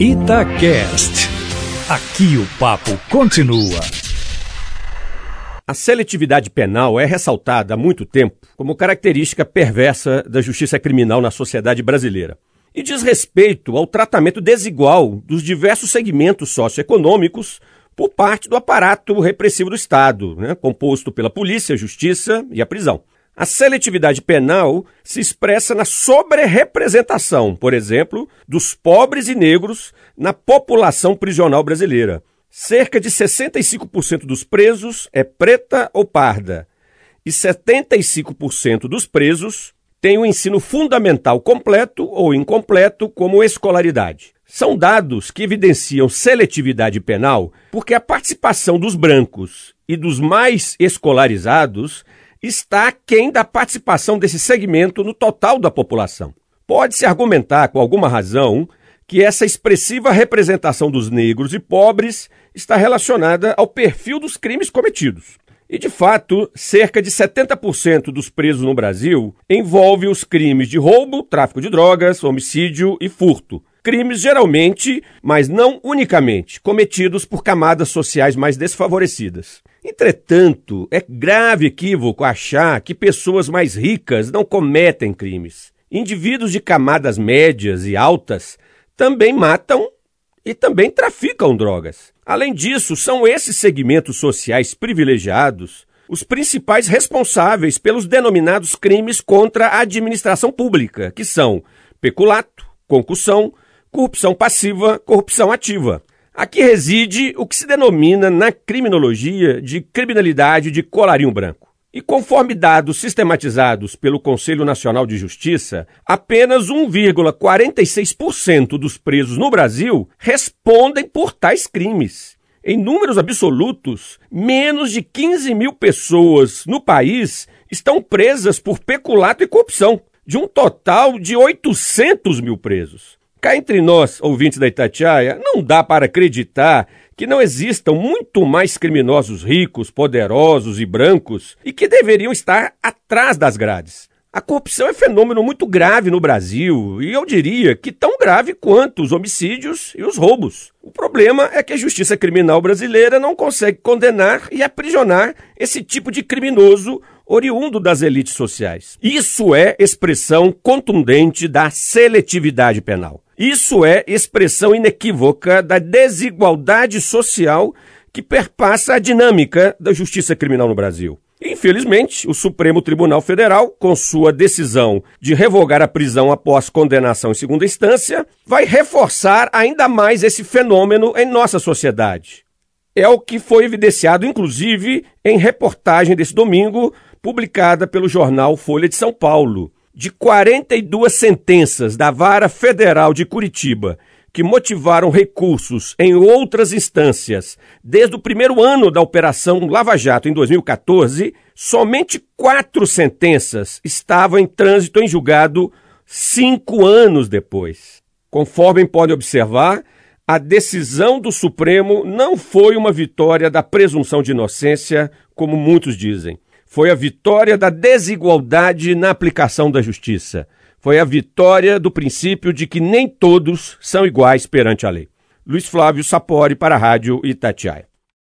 Itacast. Aqui o papo continua. A seletividade penal é ressaltada há muito tempo como característica perversa da justiça criminal na sociedade brasileira e diz respeito ao tratamento desigual dos diversos segmentos socioeconômicos por parte do aparato repressivo do Estado, né, composto pela polícia, justiça e a prisão. A seletividade penal se expressa na sobre-representação, por exemplo, dos pobres e negros na população prisional brasileira. Cerca de 65% dos presos é preta ou parda, e 75% dos presos têm o ensino fundamental completo ou incompleto como escolaridade. São dados que evidenciam seletividade penal porque a participação dos brancos e dos mais escolarizados está aquém da participação desse segmento no total da população. Pode-se argumentar, com alguma razão, que essa expressiva representação dos negros e pobres está relacionada ao perfil dos crimes cometidos. E, de fato, cerca de 70% dos presos no Brasil envolve os crimes de roubo, tráfico de drogas, homicídio e furto. Crimes geralmente, mas não unicamente, cometidos por camadas sociais mais desfavorecidas. Entretanto, é grave equívoco achar que pessoas mais ricas não cometem crimes. Indivíduos de camadas médias e altas também matam e também traficam drogas. Além disso, são esses segmentos sociais privilegiados os principais responsáveis pelos denominados crimes contra a administração pública, que são peculato, concussão, corrupção passiva, corrupção ativa. Aqui reside o que se denomina na criminologia de criminalidade de colarinho branco. E conforme dados sistematizados pelo Conselho Nacional de Justiça, apenas 1,46% dos presos no Brasil respondem por tais crimes. Em números absolutos, menos de 15 mil pessoas no país estão presas por peculato e corrupção, de um total de 800 mil presos. Cá entre nós, ouvintes da Itatiaia, não dá para acreditar que não existam muito mais criminosos ricos, poderosos e brancos e que deveriam estar atrás das grades. A corrupção é fenômeno muito grave no Brasil e eu diria que tão grave quanto os homicídios e os roubos. O problema é que a justiça criminal brasileira não consegue condenar e aprisionar esse tipo de criminoso oriundo das elites sociais. Isso é expressão contundente da seletividade penal. Isso é expressão inequívoca da desigualdade social que perpassa a dinâmica da justiça criminal no Brasil. Infelizmente, o Supremo Tribunal Federal, com sua decisão de revogar a prisão após condenação em segunda instância, vai reforçar ainda mais esse fenômeno em nossa sociedade. É o que foi evidenciado, inclusive, em reportagem desse domingo, publicada pelo jornal Folha de São Paulo de 42 sentenças da Vara Federal de Curitiba que motivaram recursos em outras instâncias desde o primeiro ano da Operação Lava Jato, em 2014, somente quatro sentenças estavam em trânsito em julgado cinco anos depois. Conforme pode observar, a decisão do Supremo não foi uma vitória da presunção de inocência, como muitos dizem. Foi a vitória da desigualdade na aplicação da justiça. Foi a vitória do princípio de que nem todos são iguais perante a lei. Luiz Flávio Sapori para a Rádio Itatiaia.